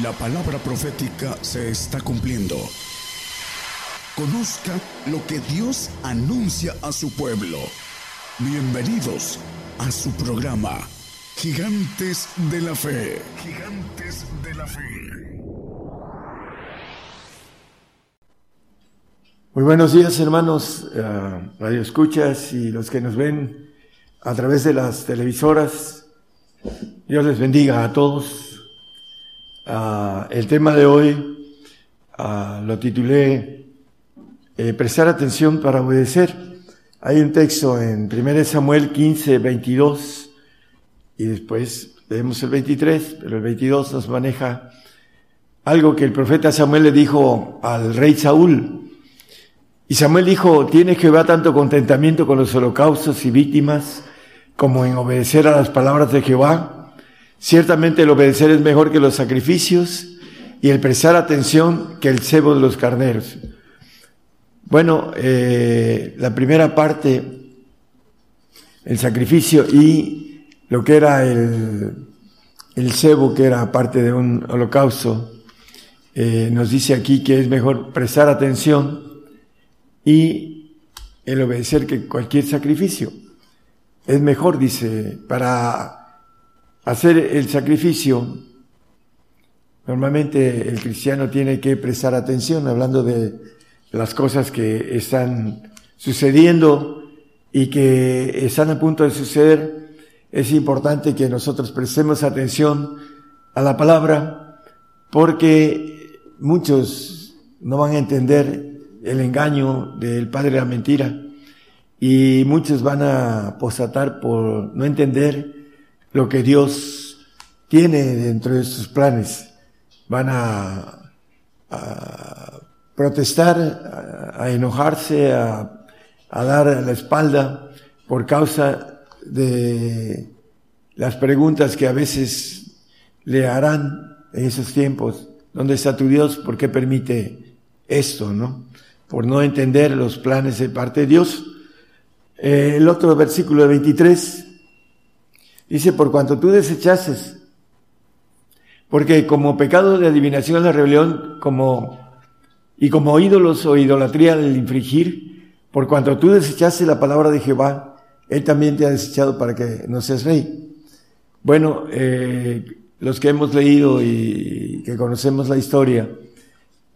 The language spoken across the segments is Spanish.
La palabra profética se está cumpliendo. Conozca lo que Dios anuncia a su pueblo. Bienvenidos a su programa, Gigantes de la Fe. Gigantes de la Fe. Muy buenos días hermanos, uh, radio escuchas y los que nos ven a través de las televisoras. Dios les bendiga a todos. Uh, el tema de hoy uh, lo titulé eh, Prestar atención para obedecer. Hay un texto en 1 Samuel 15, 22 y después leemos el 23, pero el 22 nos maneja algo que el profeta Samuel le dijo al rey Saúl. Y Samuel dijo, tiene Jehová tanto contentamiento con los holocaustos y víctimas como en obedecer a las palabras de Jehová. Ciertamente el obedecer es mejor que los sacrificios y el prestar atención que el cebo de los carneros. Bueno, eh, la primera parte, el sacrificio y lo que era el, el cebo, que era parte de un holocausto, eh, nos dice aquí que es mejor prestar atención y el obedecer que cualquier sacrificio. Es mejor, dice, para hacer el sacrificio, normalmente el cristiano tiene que prestar atención, hablando de las cosas que están sucediendo y que están a punto de suceder, es importante que nosotros prestemos atención a la palabra porque muchos no van a entender el engaño del padre de la mentira y muchos van a apostatar por no entender lo que Dios tiene dentro de sus planes. Van a, protestar, a, enojarse, a, dar la espalda por causa de las preguntas que a veces le harán en esos tiempos. ¿Dónde está tu Dios? ¿Por qué permite esto, no? Por no entender los planes de parte de Dios. Eh, el otro versículo de 23 dice, por cuanto tú desechases, porque como pecado de adivinación la rebelión, como y como ídolos o idolatría el infringir, por cuanto tú desechaste la palabra de Jehová, Él también te ha desechado para que no seas rey. Bueno, eh, los que hemos leído y que conocemos la historia,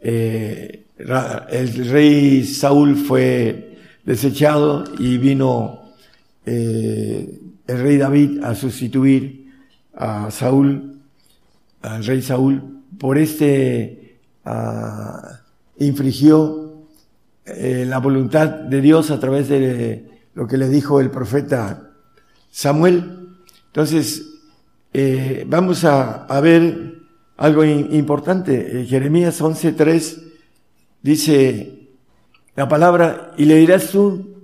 eh, el rey Saúl fue desechado y vino eh, el rey David a sustituir a Saúl, al rey Saúl, por este uh, infligió eh, la voluntad de Dios a través de lo que le dijo el profeta Samuel. Entonces, eh, vamos a, ver algo importante. Eh, Jeremías 11.3 dice la palabra, y le dirás tú,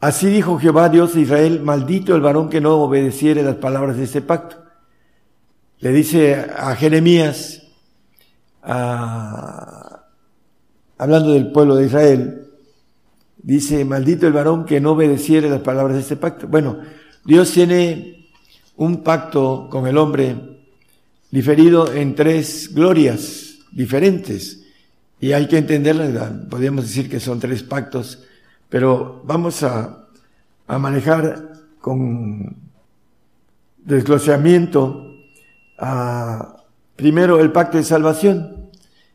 así dijo Jehová Dios de Israel, maldito el varón que no obedeciere las palabras de este pacto. Le dice a Jeremías, a, hablando del pueblo de Israel, dice, maldito el varón que no obedeciere las palabras de este pacto. Bueno, Dios tiene un pacto con el hombre diferido en tres glorias diferentes. Y hay que entenderla, podríamos decir que son tres pactos, pero vamos a, a manejar con desgloseamiento a, primero el pacto de salvación,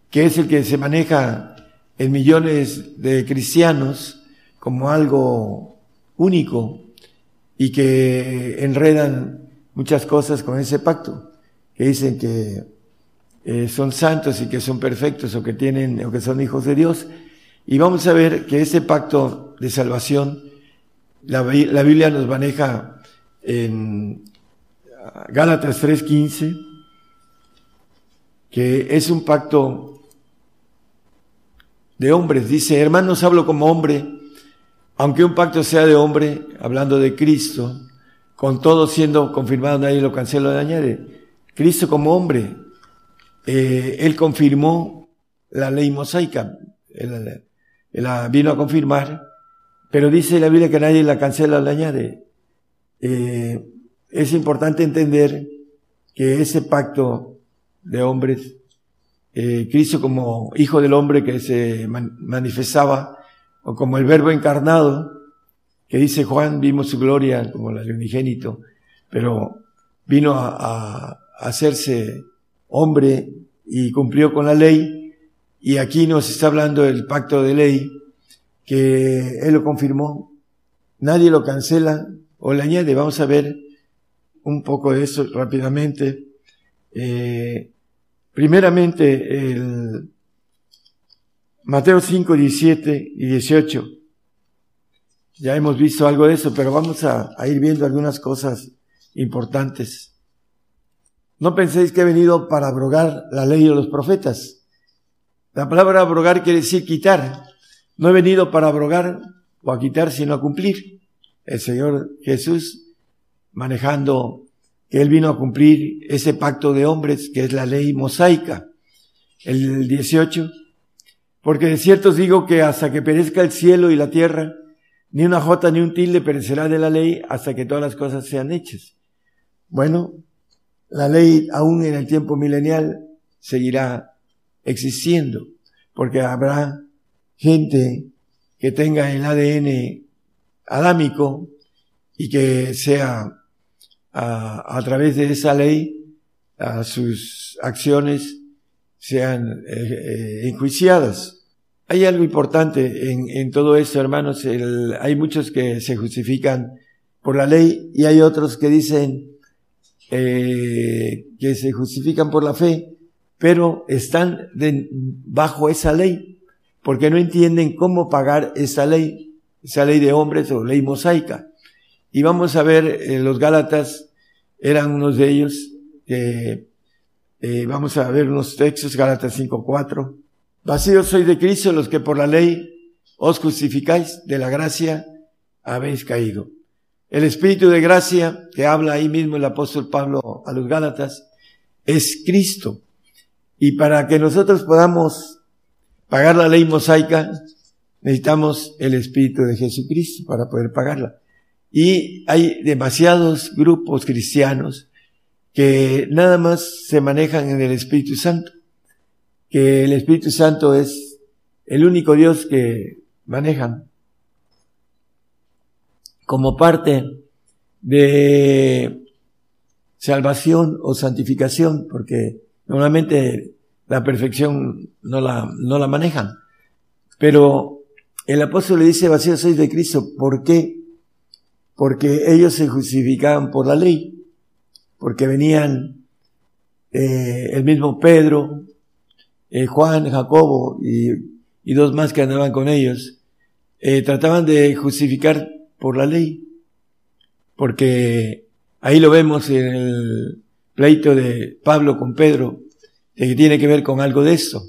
que es el que se maneja en millones de cristianos como algo único y que enredan muchas cosas con ese pacto, que dicen que eh, son santos y que son perfectos o que tienen o que son hijos de Dios. Y vamos a ver que ese pacto de salvación, la, la Biblia nos maneja en Gálatas 3:15, que es un pacto de hombres. Dice, hermanos, hablo como hombre, aunque un pacto sea de hombre, hablando de Cristo, con todo siendo confirmado, nadie lo cancela o añade. Cristo como hombre, eh, él confirmó la ley mosaica, la vino a confirmar, pero dice la Biblia que nadie la cancela o la añade. Eh, es importante entender que ese pacto de hombres, eh, Cristo como hijo del hombre que se manifestaba, o como el verbo encarnado, que dice Juan, vimos su gloria como la de unigénito, pero vino a, hacerse hombre y cumplió con la ley, y aquí nos está hablando del pacto de ley, que Él lo confirmó, nadie lo cancela o le añade, vamos a ver un poco de eso rápidamente. Eh, primeramente, el Mateo 5, 17 y 18. Ya hemos visto algo de eso, pero vamos a, a ir viendo algunas cosas importantes. No penséis que he venido para abrogar la ley de los profetas. La palabra abrogar quiere decir quitar. No he venido para abrogar o a quitar, sino a cumplir. El Señor Jesús manejando que Él vino a cumplir ese pacto de hombres que es la ley mosaica. El 18. Porque de cierto os digo que hasta que perezca el cielo y la tierra, ni una jota ni un tilde perecerá de la ley hasta que todas las cosas sean hechas. Bueno, la ley aún en el tiempo milenial seguirá existiendo, porque habrá gente que tenga el ADN adámico y que sea a, través de esa ley a sus acciones sean eh, eh, enjuiciadas. Hay algo importante en, todo esto, hermanos. hay muchos que se justifican por la ley y hay otros que dicen eh, que se justifican por la fe, pero están bajo esa ley porque no entienden cómo pagar esa ley, esa ley de hombres o ley mosaica. Y vamos a ver, eh, los Gálatas eran unos de ellos, eh, vamos a ver unos textos, Gálatas 5.4. Vacíos sois de Cristo los que por la ley os justificáis, de la gracia habéis caído. El Espíritu de gracia que habla ahí mismo el apóstol Pablo a los Gálatas es Cristo. Y para que nosotros podamos pagar la ley mosaica, necesitamos el Espíritu de Jesucristo para poder pagarla. Y hay demasiados grupos cristianos que nada más se manejan en el Espíritu Santo, que el Espíritu Santo es el único Dios que manejan como parte de salvación o santificación, porque normalmente la perfección no la, no la manejan. Pero el apóstol le dice, vacío sois de Cristo. ¿Por qué? porque ellos se justificaban por la ley, porque venían eh, el mismo Pedro, eh, Juan, Jacobo y, dos más que andaban con ellos, eh, trataban de justificar por la ley, porque ahí lo vemos en el pleito de Pablo con Pedro, que tiene que ver con algo de esto.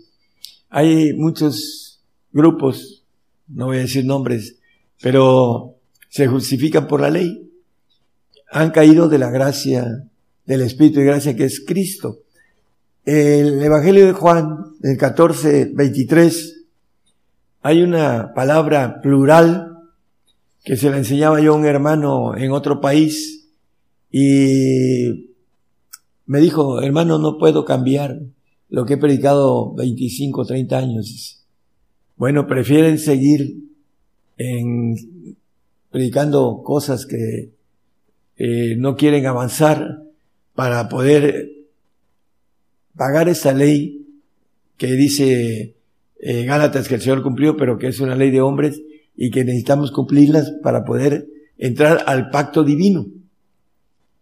Hay muchos grupos, no voy a decir nombres, pero se justifican por la ley. Han caído de la gracia, del Espíritu de gracia que es Cristo. El Evangelio de Juan, el 14, 23, hay una palabra plural que se la enseñaba yo a un hermano en otro país y me dijo, hermano, no puedo cambiar lo que he predicado 25, 30 años. Bueno, prefieren seguir en predicando cosas que eh, no quieren avanzar para poder pagar esa ley que dice eh, Gálatas que el Señor cumplió, pero que es una ley de hombres y que necesitamos cumplirlas para poder entrar al pacto divino.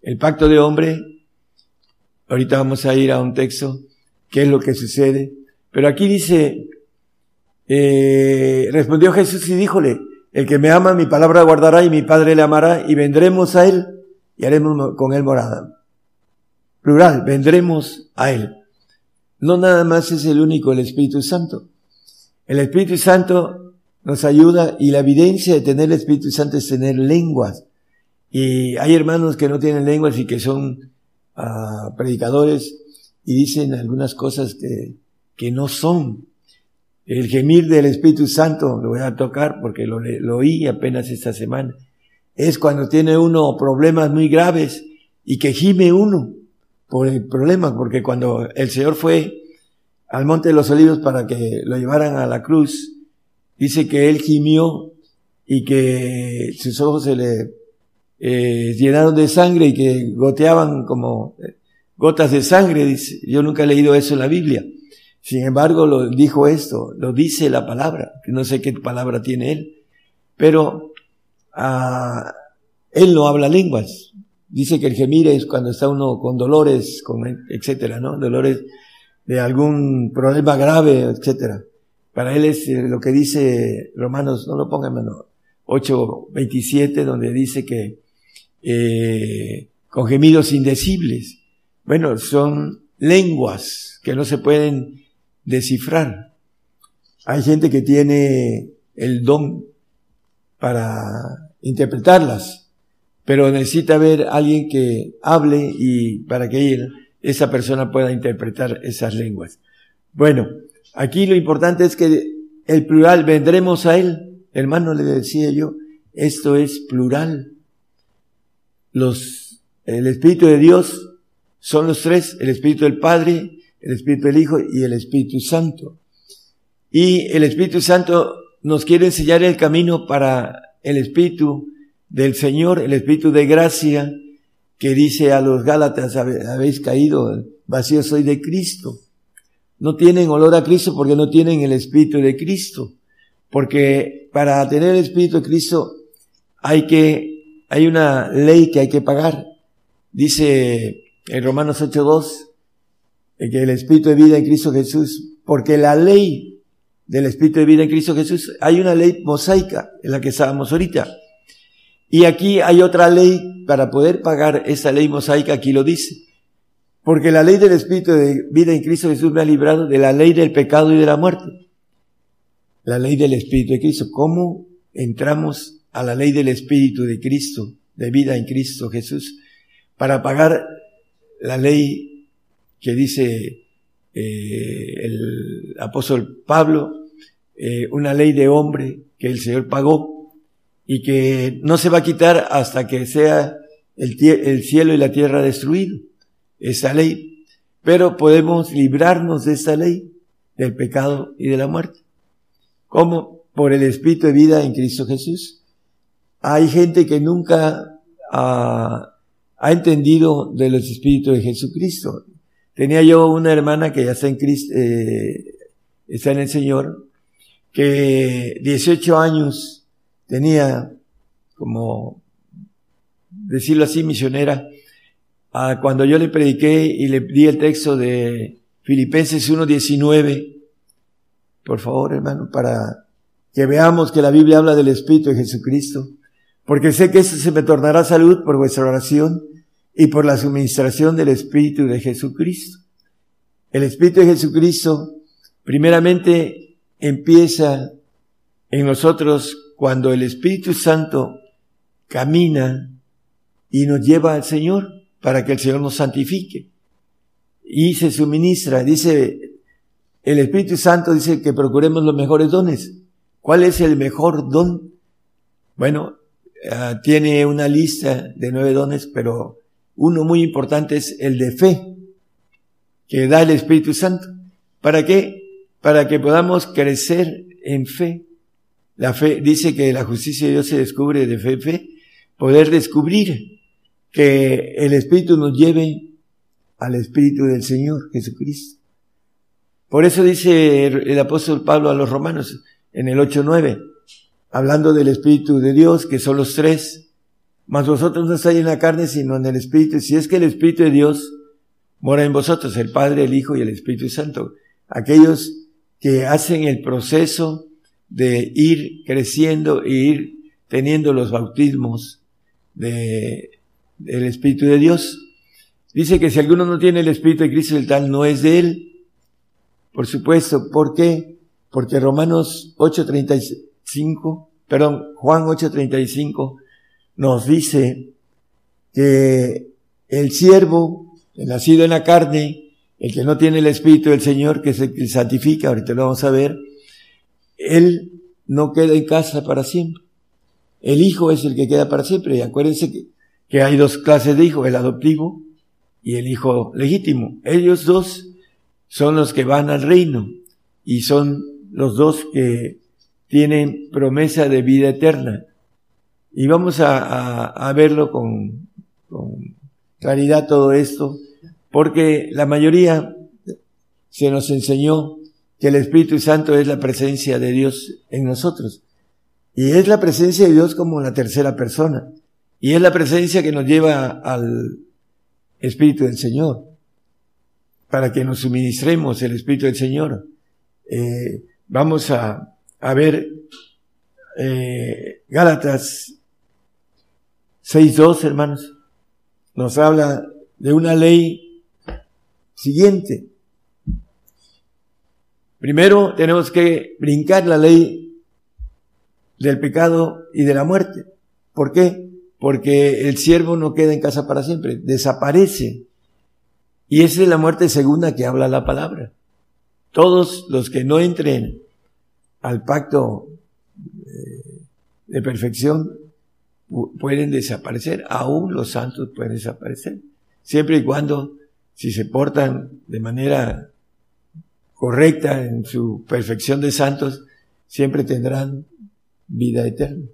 El pacto de hombre, ahorita vamos a ir a un texto, qué es lo que sucede, pero aquí dice, eh, respondió Jesús y díjole, el que me ama, mi palabra guardará y mi Padre le amará y vendremos a Él y haremos con Él morada. Plural, vendremos a Él. No nada más es el único, el Espíritu Santo. El Espíritu Santo nos ayuda y la evidencia de tener el Espíritu Santo es tener lenguas. Y hay hermanos que no tienen lenguas y que son ah, predicadores y dicen algunas cosas que, que no son. El gemir del Espíritu Santo, lo voy a tocar porque lo, lo oí apenas esta semana, es cuando tiene uno problemas muy graves y que gime uno por el problema, porque cuando el Señor fue al Monte de los Olivos para que lo llevaran a la cruz, dice que él gimió y que sus ojos se le eh, llenaron de sangre y que goteaban como eh, gotas de sangre. Dice, yo nunca he leído eso en la Biblia. Sin embargo, lo dijo esto, lo dice la palabra, que no sé qué palabra tiene él, pero ah, él no habla lenguas. Dice que el gemir es cuando está uno con dolores, con etcétera, ¿no? Dolores de algún problema grave, etcétera. Para él es eh, lo que dice Romanos, no lo pongan menos, 8.27, donde dice que eh, con gemidos indecibles. Bueno, son lenguas que no se pueden descifrar. Hay gente que tiene el don para interpretarlas, pero necesita ver a alguien que hable y para que él, esa persona pueda interpretar esas lenguas. Bueno, aquí lo importante es que el plural, vendremos a él. Hermano, le decía yo, esto es plural. Los, el Espíritu de Dios son los tres, el Espíritu del Padre, el Espíritu del Hijo y el Espíritu Santo. Y el Espíritu Santo nos quiere enseñar el camino para el Espíritu del Señor, el Espíritu de gracia, que dice a los Gálatas, habéis caído, vacío soy de Cristo. No tienen olor a Cristo porque no tienen el Espíritu de Cristo. Porque para tener el Espíritu de Cristo hay que, hay una ley que hay que pagar. Dice en Romanos 8.2, que el Espíritu de vida en Cristo Jesús, porque la ley del Espíritu de vida en Cristo Jesús, hay una ley mosaica en la que estábamos ahorita. Y aquí hay otra ley para poder pagar esa ley mosaica, aquí lo dice. Porque la ley del Espíritu de vida en Cristo Jesús me ha librado de la ley del pecado y de la muerte. La ley del Espíritu de Cristo. ¿Cómo entramos a la ley del Espíritu de Cristo, de vida en Cristo Jesús, para pagar la ley que dice eh, el apóstol Pablo, eh, una ley de hombre que el Señor pagó y que no se va a quitar hasta que sea el, el cielo y la tierra destruido, esa ley. Pero podemos librarnos de esa ley, del pecado y de la muerte. ¿Cómo? Por el Espíritu de vida en Cristo Jesús. Hay gente que nunca ha, ha entendido de los Espíritus de Jesucristo. Tenía yo una hermana que ya está en Cristo, eh, está en el Señor, que 18 años tenía como, decirlo así, misionera, ah, cuando yo le prediqué y le di el texto de Filipenses 1.19, por favor hermano, para que veamos que la Biblia habla del Espíritu de Jesucristo, porque sé que eso se me tornará salud por vuestra oración y por la suministración del Espíritu de Jesucristo. El Espíritu de Jesucristo primeramente empieza en nosotros cuando el Espíritu Santo camina y nos lleva al Señor para que el Señor nos santifique. Y se suministra, dice, el Espíritu Santo dice que procuremos los mejores dones. ¿Cuál es el mejor don? Bueno, ah, tiene una lista de nueve dones, pero uno muy importante es el de fe, que da el Espíritu Santo. ¿Para qué? Para que podamos crecer en fe. La fe dice que la justicia de Dios se descubre de fe en fe. Poder descubrir que el Espíritu nos lleve al Espíritu del Señor Jesucristo. Por eso dice el apóstol Pablo a los romanos en el 8.9, hablando del Espíritu de Dios, que son los tres, mas vosotros no estáis en la carne, sino en el Espíritu. Si es que el Espíritu de Dios mora en vosotros, el Padre, el Hijo y el Espíritu Santo. Aquellos que hacen el proceso de ir creciendo e ir teniendo los bautismos de, del Espíritu de Dios. Dice que si alguno no tiene el Espíritu de Cristo, el tal no es de él. Por supuesto, ¿por qué? Porque Romanos 8:35, perdón, Juan 8:35 nos dice que el siervo, el nacido en la carne, el que no tiene el Espíritu del Señor, que se santifica, ahorita lo vamos a ver, él no queda en casa para siempre. El hijo es el que queda para siempre. Y acuérdense que, que hay dos clases de hijos, el adoptivo y el hijo legítimo. Ellos dos son los que van al reino y son los dos que tienen promesa de vida eterna. Y vamos a, verlo con, con claridad todo esto, porque la mayoría se nos enseñó que el Espíritu Santo es la presencia de Dios en nosotros. Y es la presencia de Dios como la tercera persona. Y es la presencia que nos lleva al Espíritu del Señor, para que nos suministremos el Espíritu del Señor. Eh, vamos a, a ver eh, Gálatas 6.2, hermanos. Nos habla de una ley siguiente. Primero tenemos que brincar la ley del pecado y de la muerte. ¿Por qué? Porque el siervo no queda en casa para siempre, desaparece. Y esa es la muerte segunda que habla la palabra. Todos los que no entren al pacto eh, de perfección pueden desaparecer, aún los santos pueden desaparecer, siempre y cuando, si se portan de manera correcta en su perfección de santos, siempre tendrán vida eterna.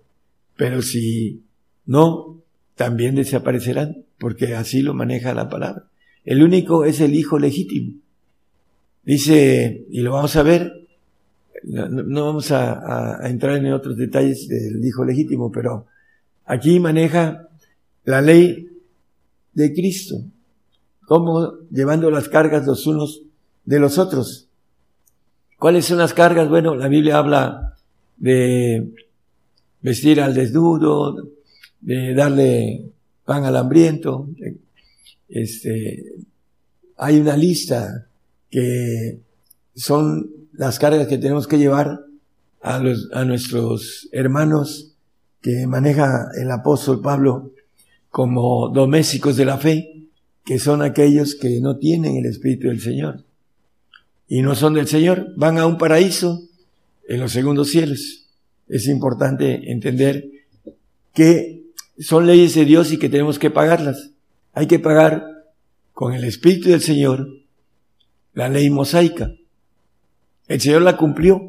Pero si no, también desaparecerán, porque así lo maneja la palabra. El único es el hijo legítimo. Dice, y lo vamos a ver, no, vamos a, entrar en otros detalles del hijo legítimo, pero aquí maneja la ley de Cristo, como llevando las cargas los unos de los otros. ¿Cuáles son las cargas? Bueno, la Biblia habla de vestir al desnudo, de darle pan al hambriento. Este, hay una lista que son las cargas que tenemos que llevar a, los, a nuestros hermanos que maneja el apóstol Pablo como domésticos de la fe, que son aquellos que no tienen el Espíritu del Señor y no son del Señor, van a un paraíso en los segundos cielos. Es importante entender que son leyes de Dios y que tenemos que pagarlas. Hay que pagar con el Espíritu del Señor la ley mosaica. El Señor la cumplió.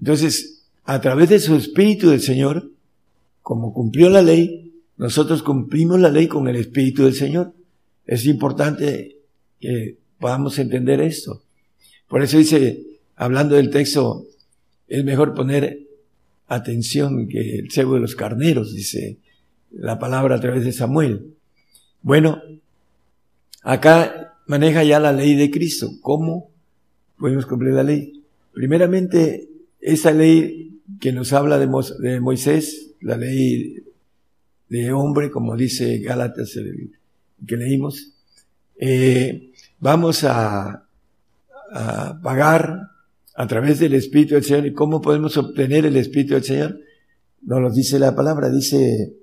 Entonces, a través de su Espíritu del Señor, como cumplió la ley, nosotros cumplimos la ley con el Espíritu del Señor. Es importante que podamos entender esto. Por eso dice, hablando del texto, es mejor poner atención que el cebo de los carneros, dice la palabra a través de Samuel. Bueno, acá maneja ya la ley de Cristo. ¿Cómo podemos cumplir la ley? Primeramente, esa ley que nos habla de, Moisés, la ley de hombre, como dice Gálatas, que leímos, eh, vamos a a pagar a través del Espíritu del Señor. ¿Y cómo podemos obtener el Espíritu del Señor? Nos lo dice la palabra, dice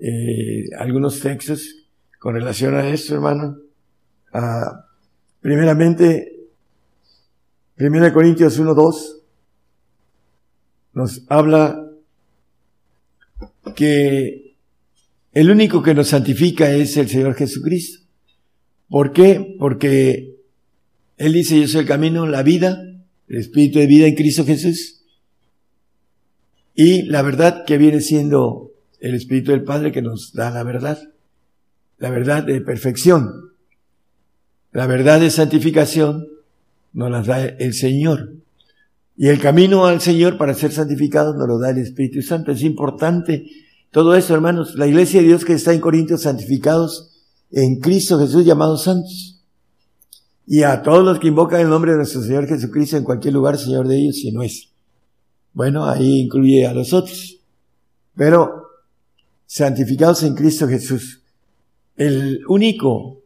eh, algunos textos con relación a esto, hermano. Ah, primeramente, 1 Corintios 1, 2 nos habla que el único que nos santifica es el Señor Jesucristo. ¿Por qué? Porque él dice, yo soy el camino, la vida, el espíritu de vida en Cristo Jesús. Y la verdad que viene siendo el espíritu del Padre que nos da la verdad. La verdad de perfección. La verdad de santificación nos la da el Señor. Y el camino al Señor para ser santificados nos lo da el Espíritu Santo. Es importante todo eso, hermanos. La iglesia de Dios que está en Corintios santificados en Cristo Jesús llamados santos y a todos los que invocan el nombre de nuestro Señor Jesucristo en cualquier lugar, Señor de ellos, si no es. Bueno, ahí incluye a los otros. Pero santificados en Cristo Jesús. El único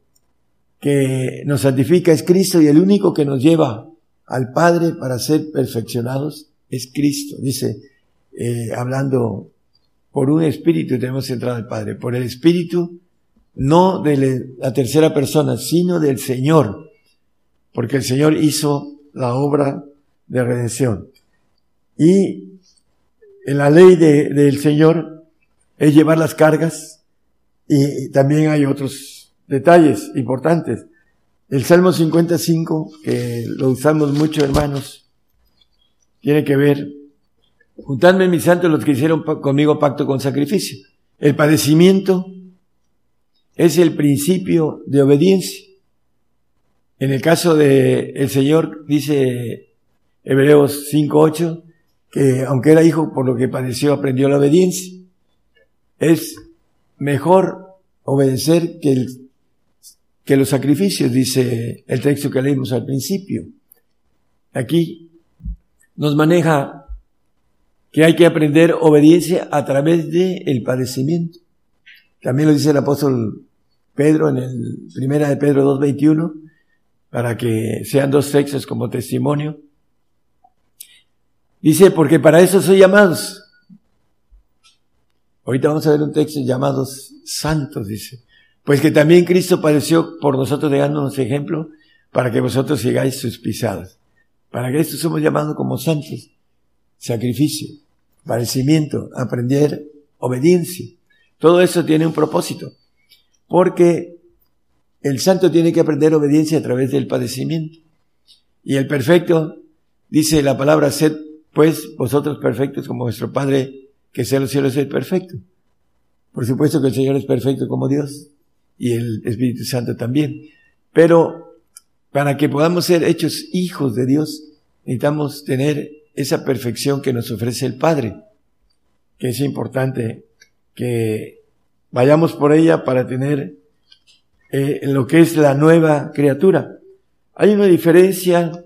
que nos santifica es Cristo y el único que nos lleva al Padre para ser perfeccionados es Cristo. Dice, eh, hablando por un espíritu tenemos entrada al Padre, por el espíritu no de la tercera persona, sino del Señor porque el Señor hizo la obra de redención. Y en la ley del Señor es llevar las cargas y también hay otros detalles importantes. El Salmo 55, que lo usamos mucho, hermanos, tiene que ver, juntadme mis santos los que hicieron conmigo pacto con sacrificio. El padecimiento es el principio de obediencia. En el caso de el Señor, dice Hebreos 5.8, que aunque era hijo, por lo que padeció, aprendió la obediencia. Es mejor obedecer que el que los sacrificios, dice el texto que leímos al principio. Aquí nos maneja que hay que aprender obediencia a través del el padecimiento. También lo dice el apóstol Pedro en el primera de Pedro 2.21, para que sean dos textos como testimonio. Dice, porque para eso soy llamados. Ahorita vamos a ver un texto llamados santos, dice. Pues que también Cristo padeció por nosotros dejándonos ejemplo para que vosotros sigáis sus pisadas. Para que esto somos llamados como santos. Sacrificio, padecimiento, aprender obediencia. Todo eso tiene un propósito. Porque el santo tiene que aprender obediencia a través del padecimiento. Y el perfecto, dice la palabra, sed pues vosotros perfectos como vuestro Padre que sea los cielos es perfecto. Por supuesto que el Señor es perfecto como Dios y el Espíritu Santo también. Pero para que podamos ser hechos hijos de Dios, necesitamos tener esa perfección que nos ofrece el Padre, que es importante que vayamos por ella para tener eh, lo que es la nueva criatura. Hay una diferencia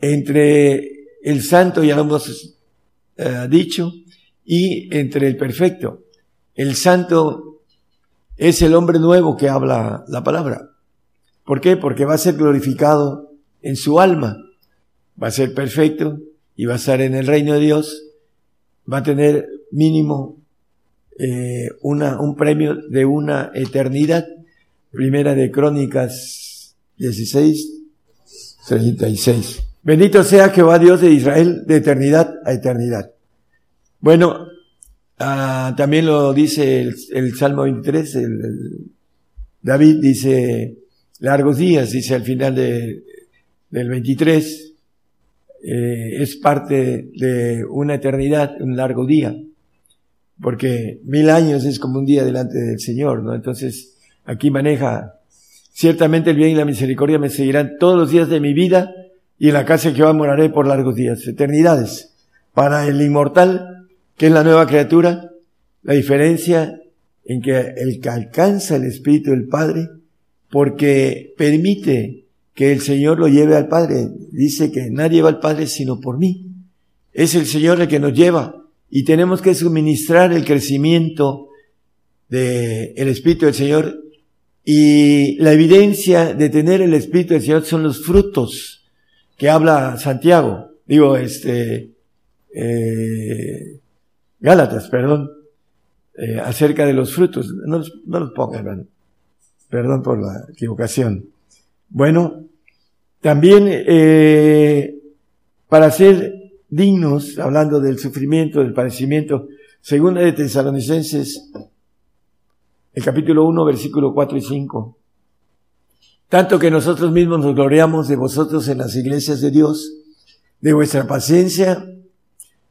entre el santo, ya lo hemos eh, dicho, y entre el perfecto. El santo es el hombre nuevo que habla la palabra. ¿Por qué? Porque va a ser glorificado en su alma, va a ser perfecto y va a estar en el reino de Dios, va a tener mínimo eh, una, un premio de una eternidad. Primera de Crónicas 16, 36. Bendito sea Jehová Dios de Israel de eternidad a eternidad. Bueno, Ah, también lo dice el, Salmo 23, el, David dice largos días, dice al final de, del 23, eh, es parte de una eternidad, un largo día, porque mil años es como un día delante del Señor, ¿no? Entonces, aquí maneja, ciertamente el bien y la misericordia me seguirán todos los días de mi vida y en la casa que Jehová moraré por largos días, eternidades. Para el inmortal, ¿Qué es la nueva criatura? La diferencia en que el que alcanza el Espíritu del Padre, porque permite que el Señor lo lleve al Padre. Dice que nadie va al Padre sino por mí. Es el Señor el que nos lleva y tenemos que suministrar el crecimiento del el Espíritu del Señor y la evidencia de tener el Espíritu del Señor son los frutos que habla Santiago. Digo, este, eh, Gálatas, perdón, eh, acerca de los frutos. No los, no los pongan, Perdón por la equivocación. Bueno, también eh, para ser dignos, hablando del sufrimiento, del padecimiento, segunda de Tesalonicenses, el capítulo 1, versículo 4 y 5. Tanto que nosotros mismos nos gloriamos de vosotros en las iglesias de Dios, de vuestra paciencia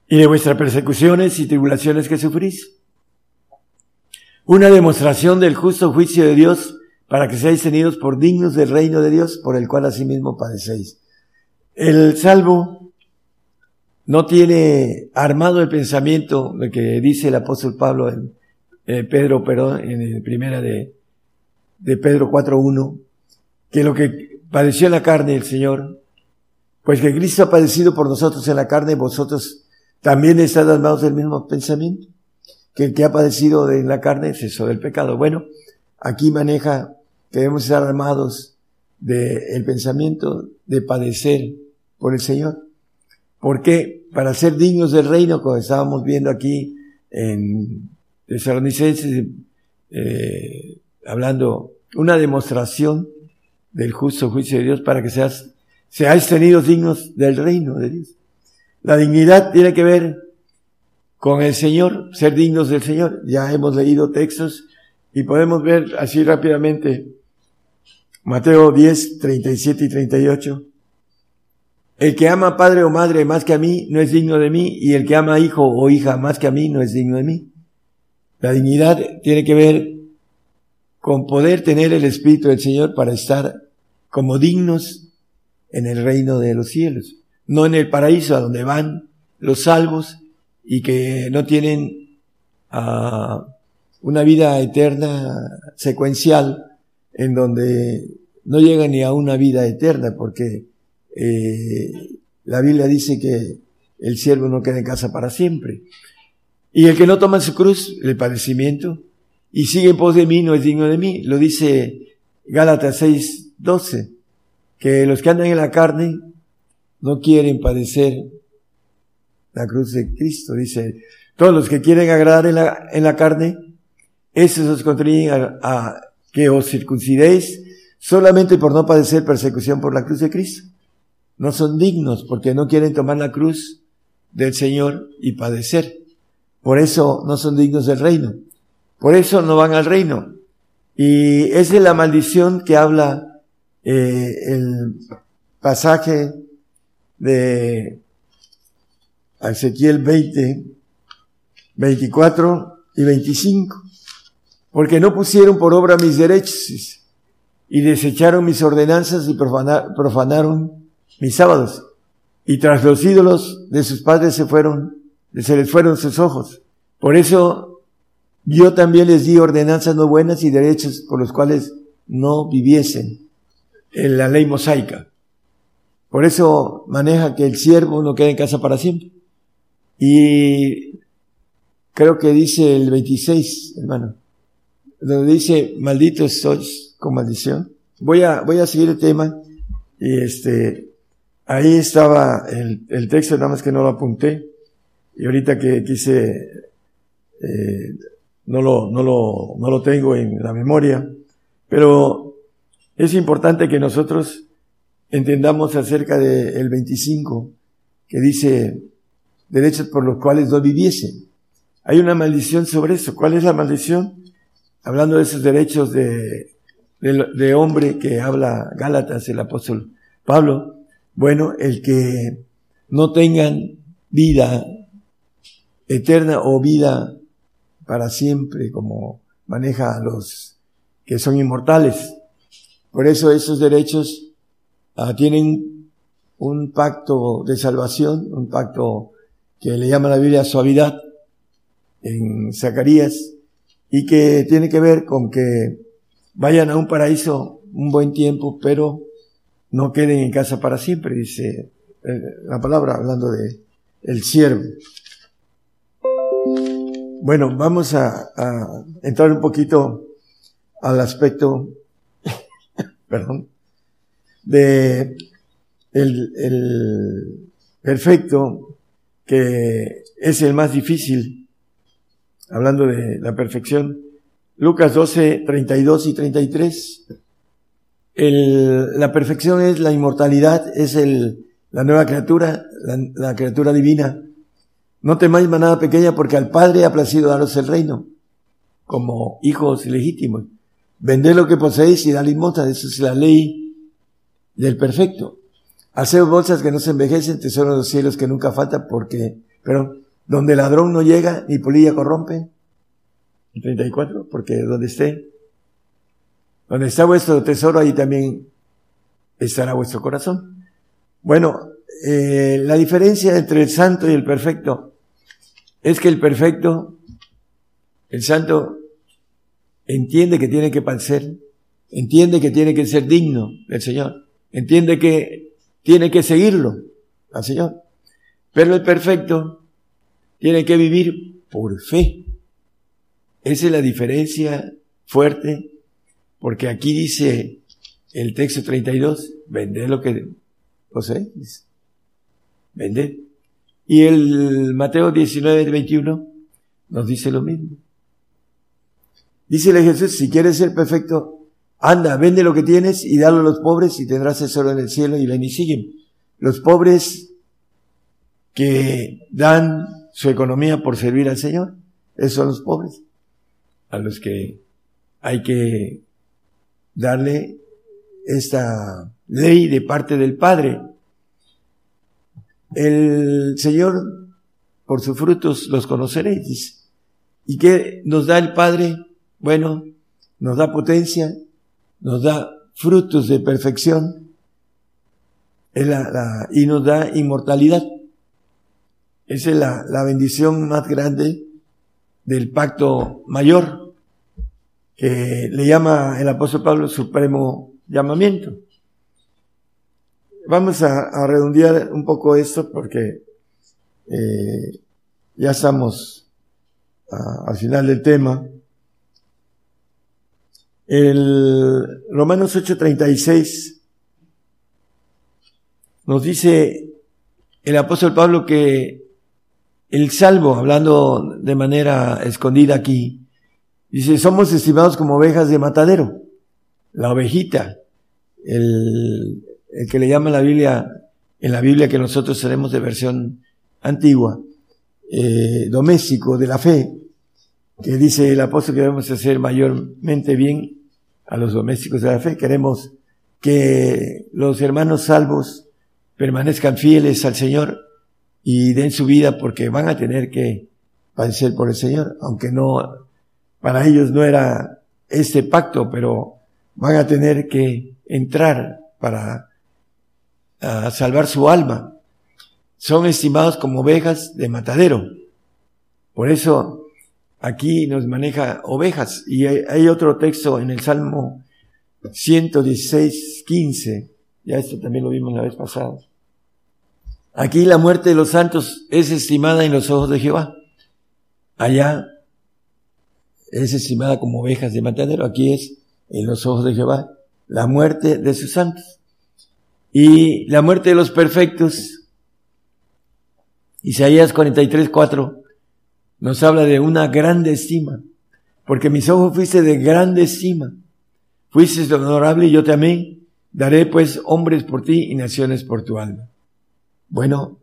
y de vuestras persecuciones y tribulaciones que sufrís. Una demostración del justo juicio de Dios para que seáis tenidos por dignos del reino de Dios por el cual asimismo padecéis. El salvo no tiene armado el pensamiento, lo que dice el apóstol Pablo en eh, Pedro, perdón, en la primera de, de Pedro 4.1, que lo que padeció en la carne el Señor, pues que Cristo ha padecido por nosotros en la carne, vosotros también está armados del mismo pensamiento, que el que ha padecido en la carne es eso del pecado. Bueno, aquí maneja que debemos estar armados del pensamiento de padecer por el Señor. ¿Por qué? Para ser dignos del reino, como estábamos viendo aquí en Tesalonicenses, eh, hablando una demostración del justo juicio de Dios para que seas, seáis tenidos dignos del reino de Dios. La dignidad tiene que ver con el Señor, ser dignos del Señor. Ya hemos leído textos y podemos ver así rápidamente Mateo 10, 37 y 38. El que ama padre o madre más que a mí no es digno de mí y el que ama hijo o hija más que a mí no es digno de mí. La dignidad tiene que ver con poder tener el Espíritu del Señor para estar como dignos en el reino de los cielos, no en el paraíso a donde van los salvos y que no tienen uh, una vida eterna secuencial en donde no llegan ni a una vida eterna porque eh, la Biblia dice que el siervo no queda en casa para siempre. Y el que no toma su cruz, el padecimiento, y sigue en pos de mí, no es digno de mí. Lo dice Gálatas 6, 12, que los que andan en la carne no quieren padecer la cruz de Cristo. Dice, todos los que quieren agradar en la, en la carne, esos os contribuyen a, a que os circuncidéis solamente por no padecer persecución por la cruz de Cristo no son dignos porque no quieren tomar la cruz del Señor y padecer. Por eso no son dignos del reino. Por eso no van al reino. Y es la maldición que habla eh, el pasaje de Ezequiel 20, 24 y 25. Porque no pusieron por obra mis derechos y desecharon mis ordenanzas y profanaron mis sábados. Y tras los ídolos de sus padres se fueron, se les fueron sus ojos. Por eso yo también les di ordenanzas no buenas y derechos por los cuales no viviesen en la ley mosaica. Por eso maneja que el siervo no quede en casa para siempre. Y creo que dice el 26, hermano, donde dice, malditos sois con maldición. Voy a, voy a seguir el tema y este, Ahí estaba el, el, texto, nada más que no lo apunté. Y ahorita que quise, eh, no, lo, no, lo, no lo tengo en la memoria. Pero es importante que nosotros entendamos acerca del 25, que dice derechos por los cuales no viviesen. Hay una maldición sobre eso. ¿Cuál es la maldición? Hablando de esos derechos de, de, de hombre que habla Gálatas, el apóstol Pablo, bueno, el que no tengan vida eterna o vida para siempre, como maneja a los que son inmortales. Por eso esos derechos ah, tienen un pacto de salvación, un pacto que le llama la Biblia suavidad en Zacarías y que tiene que ver con que vayan a un paraíso un buen tiempo, pero no queden en casa para siempre, dice eh, la palabra hablando de el siervo. Bueno, vamos a, entrar un poquito al aspecto, perdón, de el, el perfecto, que es el más difícil, hablando de la perfección. Lucas 12, 32 y 33 el, la perfección es la inmortalidad, es el, la nueva criatura, la, criatura divina. No temáis manada pequeña porque al Padre ha placido daros el reino, como hijos legítimos. Vended lo que poseéis y dale limosna, eso es la ley del perfecto. Hacer bolsas que no se envejecen, tesoro de los cielos que nunca falta porque, pero donde el ladrón no llega ni polilla corrompe. 34, porque donde esté donde está vuestro tesoro, ahí también estará vuestro corazón. Bueno, eh, la diferencia entre el santo y el perfecto es que el perfecto, el santo, entiende que tiene que padecer, entiende que tiene que ser digno del Señor, entiende que tiene que seguirlo al Señor. Pero el perfecto tiene que vivir por fe. Esa es la diferencia fuerte porque aquí dice el texto 32, vende lo que poseéis. Vende. Y el Mateo 19, 21 nos dice lo mismo. Dícele Jesús, si quieres ser perfecto, anda, vende lo que tienes y dalo a los pobres y tendrás tesoro en el cielo y ven y siguen. Los pobres que dan su economía por servir al Señor, esos son los pobres, a los que hay que darle esta ley de parte del Padre. El Señor, por sus frutos los conoceréis. ¿Y qué nos da el Padre? Bueno, nos da potencia, nos da frutos de perfección y nos da inmortalidad. Esa es la, la bendición más grande del pacto mayor, que le llama el apóstol Pablo supremo llamamiento. Vamos a, redondear un poco esto porque eh, ya estamos al final del tema. El Romanos 8:36 nos dice el apóstol Pablo que el salvo, hablando de manera escondida aquí, dice, somos estimados como ovejas de matadero, la ovejita, el, el que le llama la Biblia, en la Biblia que nosotros tenemos de versión antigua, eh, doméstico de la fe, que dice el apóstol que debemos hacer mayormente bien a los domésticos de la fe. Queremos que los hermanos salvos permanezcan fieles al Señor y den su vida porque van a tener que padecer por el Señor, aunque no, para ellos no era este pacto, pero van a tener que entrar para salvar su alma. Son estimados como ovejas de matadero. Por eso aquí nos maneja ovejas. Y hay, otro texto en el Salmo 116, 15. Ya esto también lo vimos la vez pasada. Aquí la muerte de los santos es estimada en los ojos de Jehová. Allá es estimada como ovejas de matadero. Aquí es en los ojos de Jehová la muerte de sus santos. Y la muerte de los perfectos, Isaías 43, 4, nos habla de una grande estima, porque mis ojos fuiste de grande estima, fuiste honorable y yo te amé, daré pues hombres por ti y naciones por tu alma. Bueno,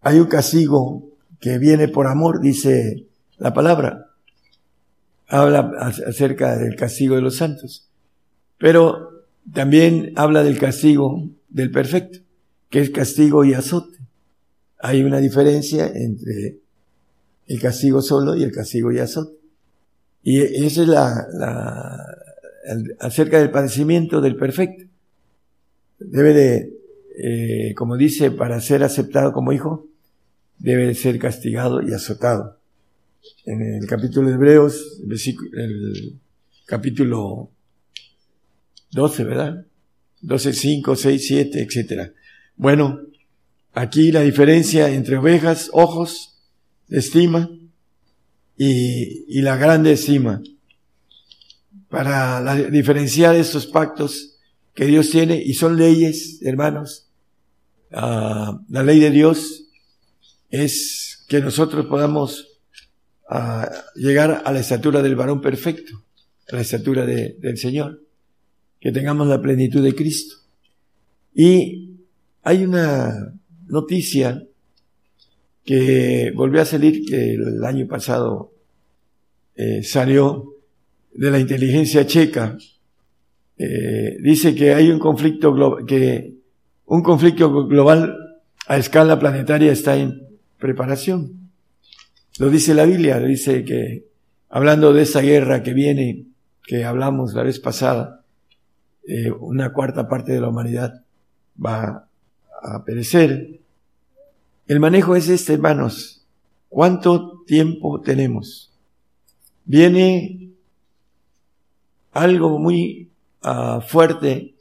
hay un castigo que viene por amor, dice la palabra. Habla acerca del castigo de los santos. Pero también habla del castigo del perfecto, que es castigo y azote. Hay una diferencia entre el castigo solo y el castigo y azote. Y esa es la, la acerca del padecimiento del perfecto. Debe de, eh, como dice, para ser aceptado como hijo, debe ser castigado y azotado. En el capítulo de Hebreos, el capítulo 12, ¿verdad? 12, 5, 6, 7, etcétera. Bueno, aquí la diferencia entre ovejas, ojos, estima y, y la grande estima. Para diferenciar estos pactos que Dios tiene y son leyes, hermanos, uh, la ley de Dios es que nosotros podamos uh, llegar a la estatura del varón perfecto, a la estatura de, del Señor que tengamos la plenitud de Cristo. Y hay una noticia que volvió a salir, que el año pasado eh, salió de la inteligencia checa. Eh, dice que hay un conflicto global, que un conflicto global a escala planetaria está en preparación. Lo dice la Biblia, dice que hablando de esa guerra que viene, que hablamos la vez pasada, eh, una cuarta parte de la humanidad va a perecer. El manejo es este, hermanos. ¿Cuánto tiempo tenemos? Viene algo muy ah, fuerte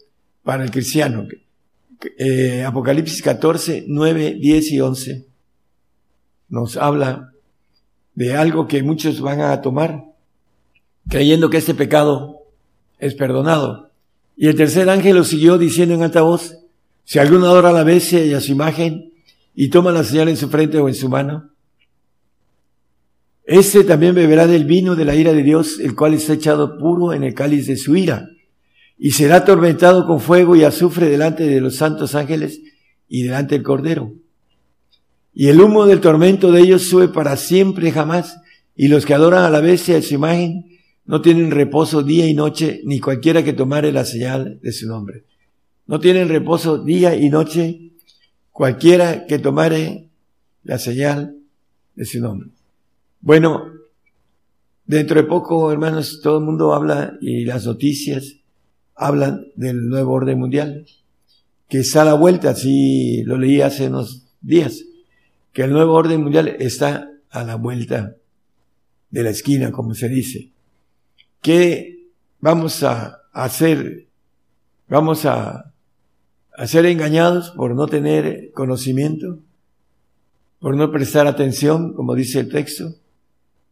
para el cristiano. Eh, Apocalipsis 14, 9, 10 y 11 nos habla de algo que muchos van a tomar, creyendo que este pecado es perdonado. Y el tercer ángel lo siguió diciendo en alta voz, si alguno adora a la bestia y a su imagen y toma la señal en su frente o en su mano, este también beberá del vino de la ira de Dios, el cual está echado puro en el cáliz de su ira, y será atormentado con fuego y azufre delante de los santos ángeles y delante del Cordero. Y el humo del tormento de ellos sube para siempre jamás, y los que adoran a la bestia y su imagen no tienen reposo día y noche, ni cualquiera que tomare la señal de su nombre. No tienen reposo día y noche, cualquiera que tomare la señal de su nombre. Bueno, dentro de poco, hermanos, todo el mundo habla y las noticias hablan del nuevo orden mundial, que está a la vuelta, así lo leí hace unos días, que el nuevo orden mundial está a la vuelta de la esquina, como se dice. ¿Qué vamos a hacer? Vamos a, a ser engañados por no tener conocimiento, por no prestar atención, como dice el texto.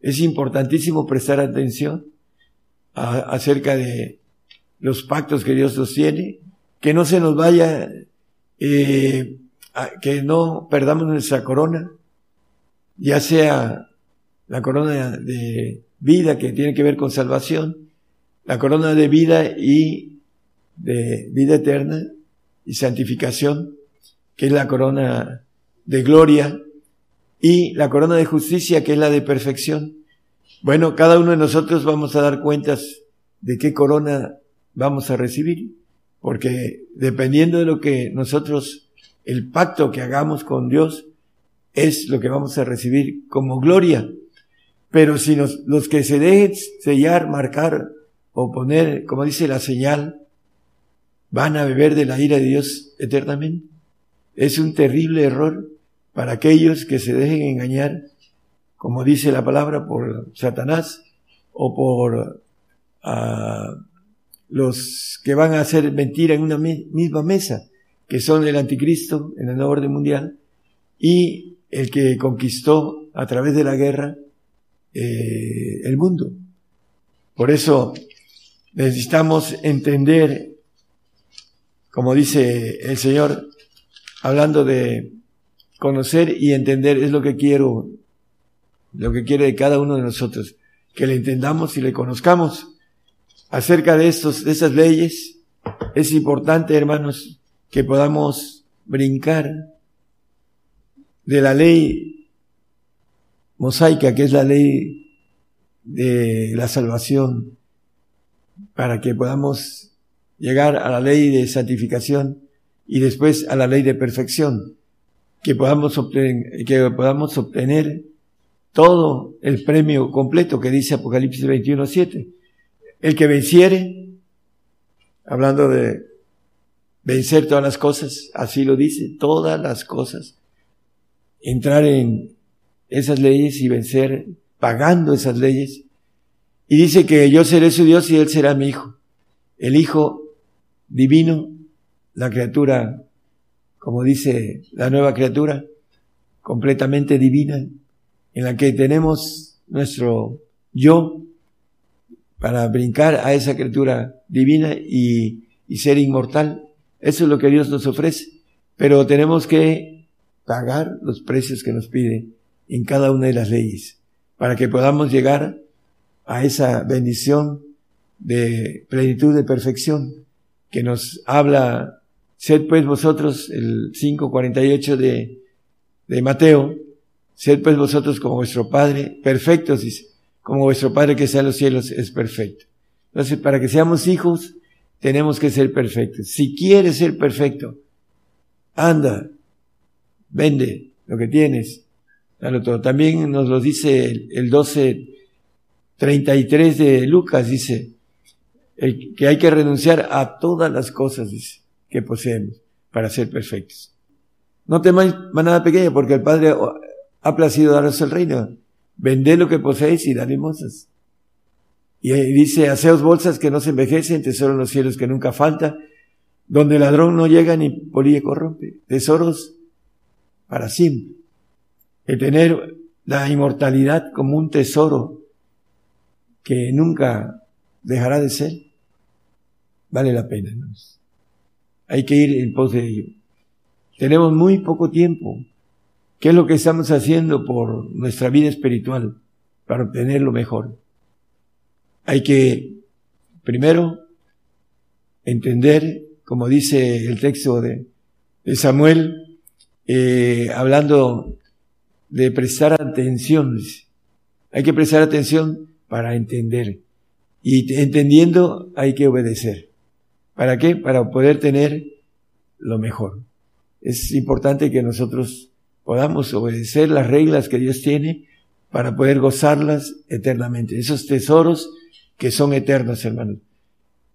Es importantísimo prestar atención acerca de los pactos que Dios sostiene, que no se nos vaya, eh, que no perdamos nuestra corona, ya sea la corona de vida que tiene que ver con salvación, la corona de vida y de vida eterna y santificación, que es la corona de gloria, y la corona de justicia, que es la de perfección. Bueno, cada uno de nosotros vamos a dar cuentas de qué corona vamos a recibir, porque dependiendo de lo que nosotros, el pacto que hagamos con Dios, es lo que vamos a recibir como gloria. Pero si los que se dejen sellar, marcar o poner, como dice la señal, van a beber de la ira de Dios eternamente. Es un terrible error para aquellos que se dejen engañar, como dice la palabra, por Satanás o por uh, los que van a hacer mentira en una misma mesa, que son el anticristo en el nuevo orden mundial y el que conquistó a través de la guerra eh, el mundo. Por eso necesitamos entender, como dice el Señor, hablando de conocer y entender, es lo que quiero, lo que quiere de cada uno de nosotros, que le entendamos y le conozcamos acerca de estos, de esas leyes, es importante, hermanos, que podamos brincar de la ley mosaica, que es la ley de la salvación, para que podamos llegar a la ley de santificación y después a la ley de perfección, que podamos obtener, que podamos obtener todo el premio completo que dice Apocalipsis 21.7. El que venciere, hablando de vencer todas las cosas, así lo dice, todas las cosas, entrar en esas leyes y vencer pagando esas leyes. Y dice que yo seré su Dios y él será mi hijo. El hijo divino, la criatura, como dice la nueva criatura, completamente divina, en la que tenemos nuestro yo para brincar a esa criatura divina y, ser inmortal. Eso es lo que Dios nos ofrece. Pero tenemos que pagar los precios que nos pide en cada una de las leyes para que podamos llegar a esa bendición de plenitud de perfección que nos habla, sed pues vosotros, el 5.48 de, de Mateo, sed pues vosotros como vuestro Padre, perfectos, como vuestro Padre que está en los cielos es perfecto. Entonces, para que seamos hijos, tenemos que ser perfectos. Si quieres ser perfecto, anda, vende lo que tienes, dalo todo. También nos lo dice el, el 12.33 de Lucas, dice, que hay que renunciar a todas las cosas, que poseemos para ser perfectos. No temáis manada pequeña porque el Padre ha placido daros el reino. Vended lo que poseéis y dad limosnas. Y dice, haceos bolsas que no se envejecen, tesoro en los cielos que nunca falta, donde el ladrón no llega ni polilla corrompe. Tesoros para siempre. El tener la inmortalidad como un tesoro que nunca dejará de ser, vale la pena. Hay que ir en pos de ello. Tenemos muy poco tiempo ¿Qué es lo que estamos haciendo por nuestra vida espiritual para obtener lo mejor? Hay que, primero, entender, como dice el texto de, Samuel, eh, hablando de prestar atención. Hay que prestar atención para entender. Y entendiendo hay que obedecer. ¿Para qué? Para poder tener lo mejor. Es importante que nosotros podamos obedecer las reglas que Dios tiene para poder gozarlas eternamente. Esos tesoros que son eternos, hermanos.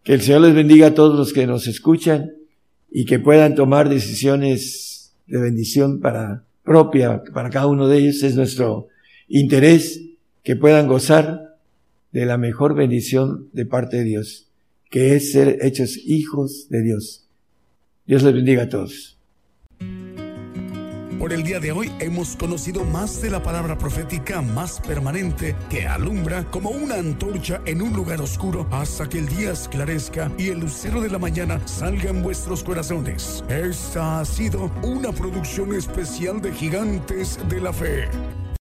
Que el Señor les bendiga a todos los que nos escuchan y que puedan tomar decisiones de bendición para propia para cada uno de ellos. Es nuestro interés que puedan gozar de la mejor bendición de parte de Dios, que es ser hechos hijos de Dios. Dios les bendiga a todos. Por el día de hoy hemos conocido más de la palabra profética más permanente que alumbra como una antorcha en un lugar oscuro hasta que el día esclarezca y el lucero de la mañana salga en vuestros corazones. Esta ha sido una producción especial de Gigantes de la Fe.